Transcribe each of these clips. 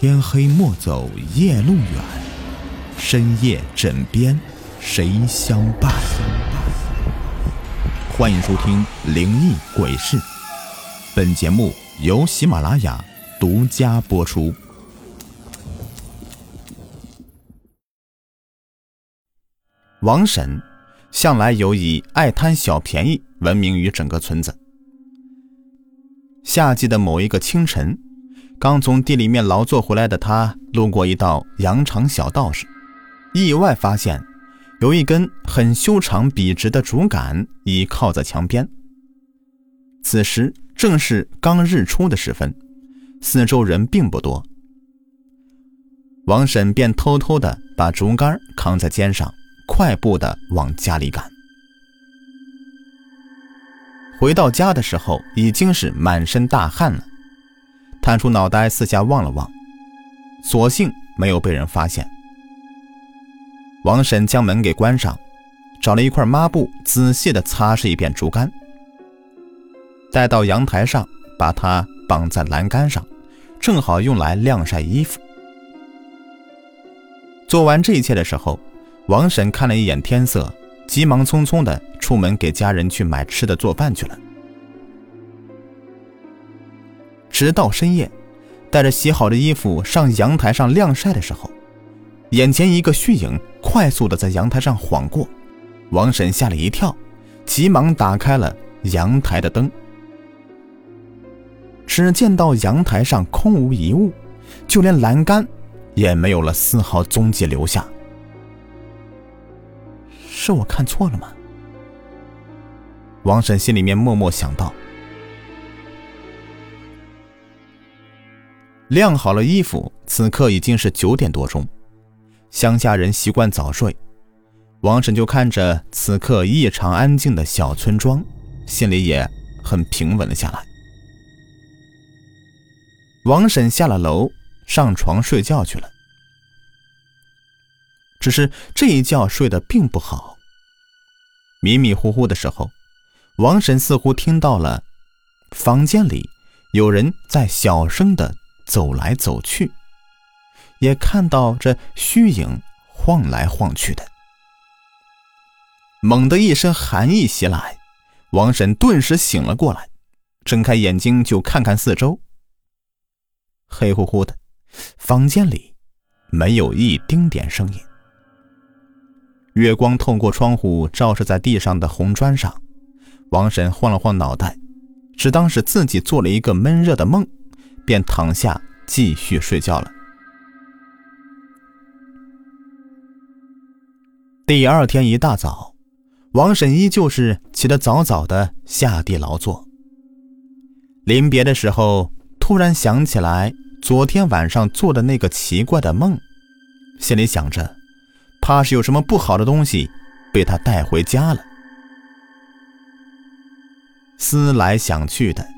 天黑莫走夜路远，深夜枕边谁相伴？欢迎收听《灵异鬼事》，本节目由喜马拉雅独家播出。王婶向来有以爱贪小便宜闻名于整个村子。夏季的某一个清晨。刚从地里面劳作回来的他，路过一道羊肠小道时，意外发现有一根很修长笔直的竹竿倚靠在墙边。此时正是刚日出的时分，四周人并不多。王婶便偷偷的把竹竿扛在肩上，快步的往家里赶。回到家的时候，已经是满身大汗了。探出脑袋，四下望了望，所幸没有被人发现。王婶将门给关上，找了一块抹布，仔细的擦拭一遍竹竿，带到阳台上，把它绑在栏杆上，正好用来晾晒衣服。做完这一切的时候，王婶看了一眼天色，急忙匆匆的出门给家人去买吃的、做饭去了。直到深夜，带着洗好的衣服上阳台上晾晒的时候，眼前一个虚影快速的在阳台上晃过，王婶吓了一跳，急忙打开了阳台的灯。只见到阳台上空无一物，就连栏杆也没有了丝毫踪迹留下。是我看错了吗？王婶心里面默默想到。晾好了衣服，此刻已经是九点多钟。乡下人习惯早睡，王婶就看着此刻异常安静的小村庄，心里也很平稳了下来。王婶下了楼，上床睡觉去了。只是这一觉睡得并不好。迷迷糊糊的时候，王婶似乎听到了房间里有人在小声的。走来走去，也看到这虚影晃来晃去的。猛地一声寒意袭来，王婶顿时醒了过来，睁开眼睛就看看四周。黑乎乎的，房间里没有一丁点声音。月光透过窗户照射在地上的红砖上，王婶晃了晃脑袋，只当是自己做了一个闷热的梦。便躺下继续睡觉了。第二天一大早，王婶依旧是起得早早的下地劳作。临别的时候，突然想起来昨天晚上做的那个奇怪的梦，心里想着，怕是有什么不好的东西被他带回家了。思来想去的。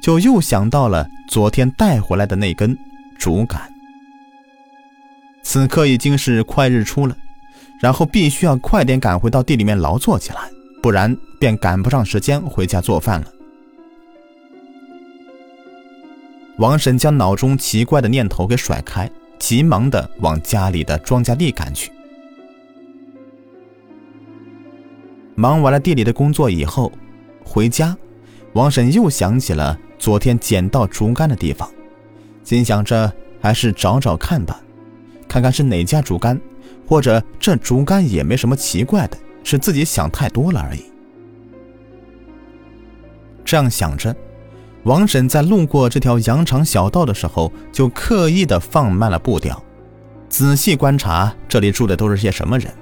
就又想到了昨天带回来的那根竹竿。此刻已经是快日出了，然后必须要快点赶回到地里面劳作起来，不然便赶不上时间回家做饭了。王婶将脑中奇怪的念头给甩开，急忙的往家里的庄稼地赶去。忙完了地里的工作以后，回家，王婶又想起了。昨天捡到竹竿的地方，心想着还是找找看吧，看看是哪家竹竿，或者这竹竿也没什么奇怪的，是自己想太多了而已。这样想着，王婶在路过这条羊肠小道的时候，就刻意的放慢了步调，仔细观察这里住的都是些什么人。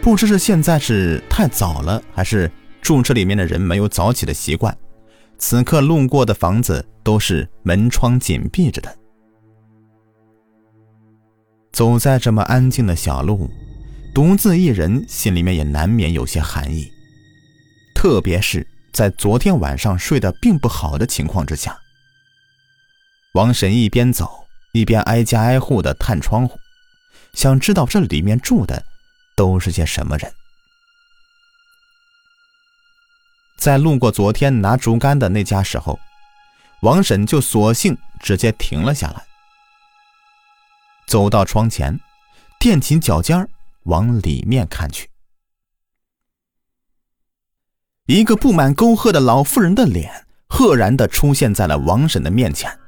不知是现在是太早了，还是……住这里面的人没有早起的习惯，此刻路过的房子都是门窗紧闭着的。走在这么安静的小路，独自一人，心里面也难免有些寒意。特别是在昨天晚上睡得并不好的情况之下，王婶一边走一边挨家挨户的探窗户，想知道这里面住的都是些什么人。在路过昨天拿竹竿的那家时候，王婶就索性直接停了下来，走到窗前，踮起脚尖往里面看去。一个布满沟壑的老妇人的脸赫然的出现在了王婶的面前，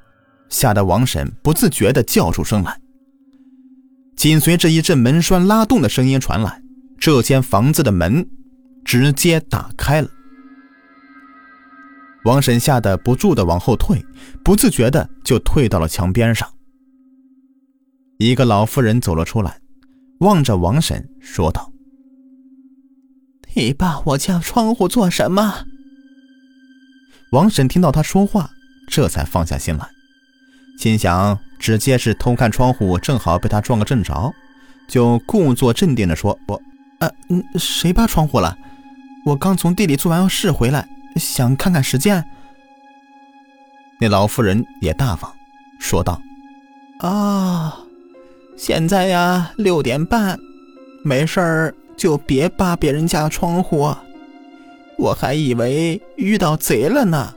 吓得王婶不自觉的叫出声来。紧随着一阵门栓拉动的声音传来，这间房子的门直接打开了。王婶吓得不住的往后退，不自觉的就退到了墙边上。一个老妇人走了出来，望着王婶说道。你扒我家窗户做什么？王婶听到他说话，这才放下心来，心想直接是偷看窗户，正好被他撞个正着，就故作镇定的说：“我……呃，嗯，谁扒窗户了？我刚从地里做完事回来，想看看时间。”那老妇人也大方，说道：“啊，现在呀，六点半，没事儿。”就别扒别人家窗户，我还以为遇到贼了呢。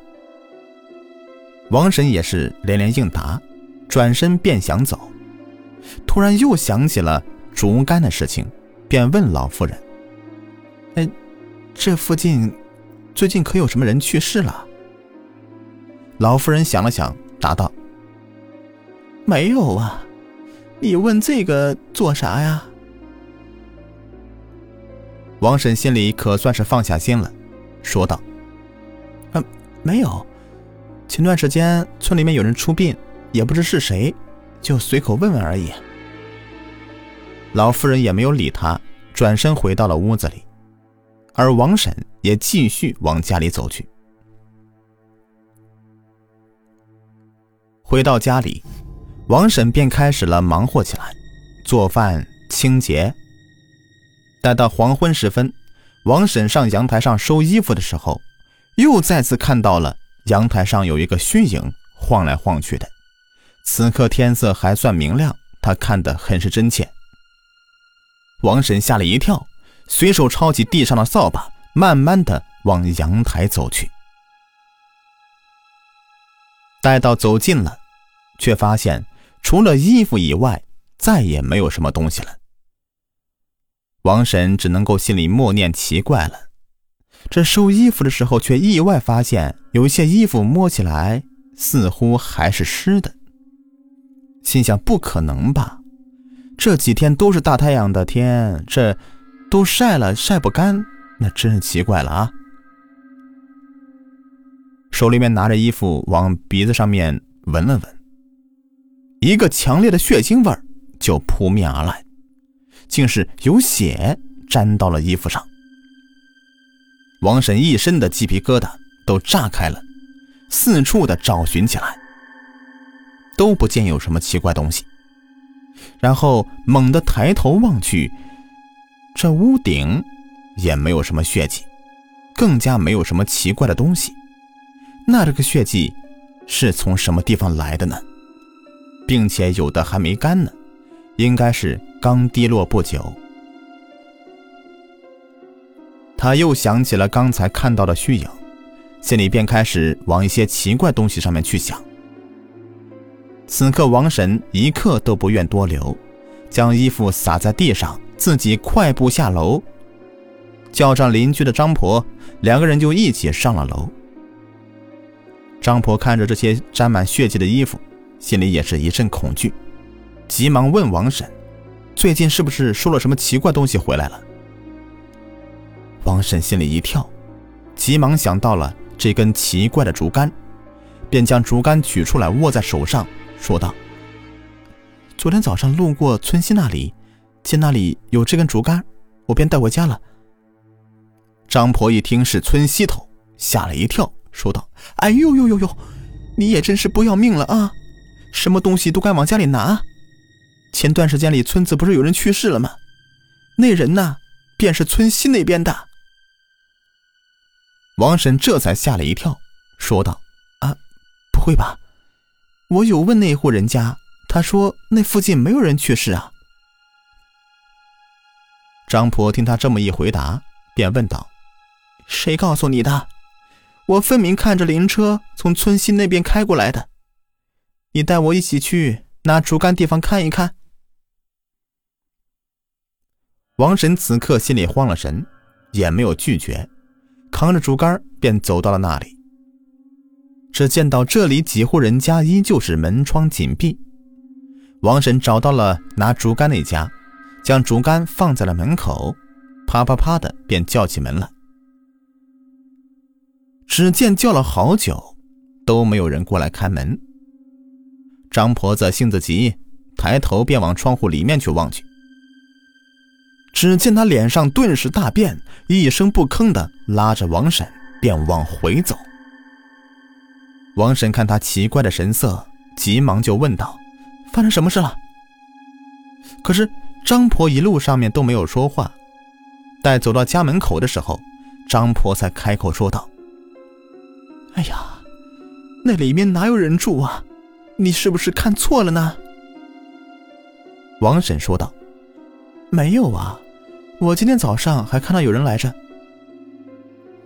王婶也是连连应答，转身便想走，突然又想起了竹竿的事情，便问老妇人：“哎，这附近最近可有什么人去世了？”老夫人想了想，答道：“没有啊，你问这个做啥呀？”王婶心里可算是放下心了，说道：“嗯，没有。前段时间村里面有人出殡，也不知是谁，就随口问问而已。”老夫人也没有理他，转身回到了屋子里，而王婶也继续往家里走去。回到家里，王婶便开始了忙活起来，做饭、清洁。待到黄昏时分，王婶上阳台上收衣服的时候，又再次看到了阳台上有一个虚影晃来晃去的。此刻天色还算明亮，她看得很是真切。王婶吓了一跳，随手抄起地上的扫把，慢慢的往阳台走去。待到走近了，却发现除了衣服以外，再也没有什么东西了。王婶只能够心里默念：奇怪了，这收衣服的时候，却意外发现有一些衣服摸起来似乎还是湿的。心想：不可能吧？这几天都是大太阳的天，这都晒了晒不干，那真是奇怪了啊！手里面拿着衣服，往鼻子上面闻了闻，一个强烈的血腥味就扑面而来。竟是有血沾到了衣服上，王婶一身的鸡皮疙瘩都炸开了，四处的找寻起来，都不见有什么奇怪东西。然后猛地抬头望去，这屋顶也没有什么血迹，更加没有什么奇怪的东西。那这个血迹是从什么地方来的呢？并且有的还没干呢，应该是。刚滴落不久，他又想起了刚才看到的虚影，心里便开始往一些奇怪东西上面去想。此刻，王婶一刻都不愿多留，将衣服撒在地上，自己快步下楼，叫上邻居的张婆，两个人就一起上了楼。张婆看着这些沾满血迹的衣服，心里也是一阵恐惧，急忙问王婶。最近是不是收了什么奇怪东西回来了？王婶心里一跳，急忙想到了这根奇怪的竹竿，便将竹竿取出来握在手上，说道：“昨天早上路过村西那里，见那里有这根竹竿，我便带回家了。”张婆一听是村西头，吓了一跳，说道：“哎呦呦呦呦，你也真是不要命了啊！什么东西都敢往家里拿！”前段时间里，村子不是有人去世了吗？那人呢，便是村西那边的。王婶这才吓了一跳，说道：“啊，不会吧？我有问那户人家，他说那附近没有人去世啊。”张婆听他这么一回答，便问道：“谁告诉你的？我分明看着灵车从村西那边开过来的。你带我一起去拿竹竿地方看一看。王神此刻心里慌了神，也没有拒绝，扛着竹竿便走到了那里。只见到这里几户人家依旧是门窗紧闭。王神找到了拿竹竿那家，将竹竿放在了门口，啪啪啪的便叫起门来。只见叫了好久，都没有人过来开门。张婆子性子急，抬头便往窗户里面去望去。只见他脸上顿时大变，一声不吭的拉着王婶便往回走。王婶看他奇怪的神色，急忙就问道：“发生什么事了？”可是张婆一路上面都没有说话。待走到家门口的时候，张婆才开口说道：“哎呀，那里面哪有人住啊？你是不是看错了呢？”王婶说道：“没有啊，我今天早上还看到有人来着。”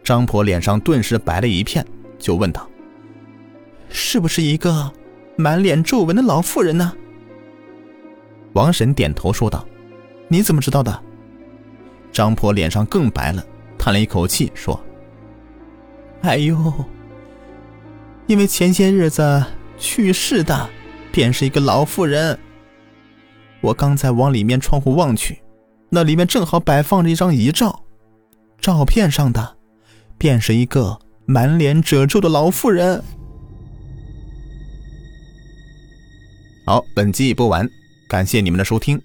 张婆脸上顿时白了一片，就问道。是不是一个满脸皱纹的老妇人呢？王婶点头说道：“你怎么知道的？”张婆脸上更白了，叹了一口气说：“哎呦，因为前些日子去世的便是一个老妇人。我刚才往里面窗户望去，那里面正好摆放着一张遗照，照片上的便是一个满脸褶皱的老妇人。”好，本集已播完，感谢你们的收听。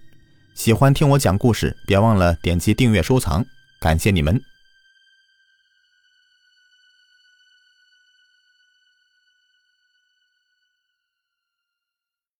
喜欢听我讲故事，别忘了点击订阅、收藏，感谢你们。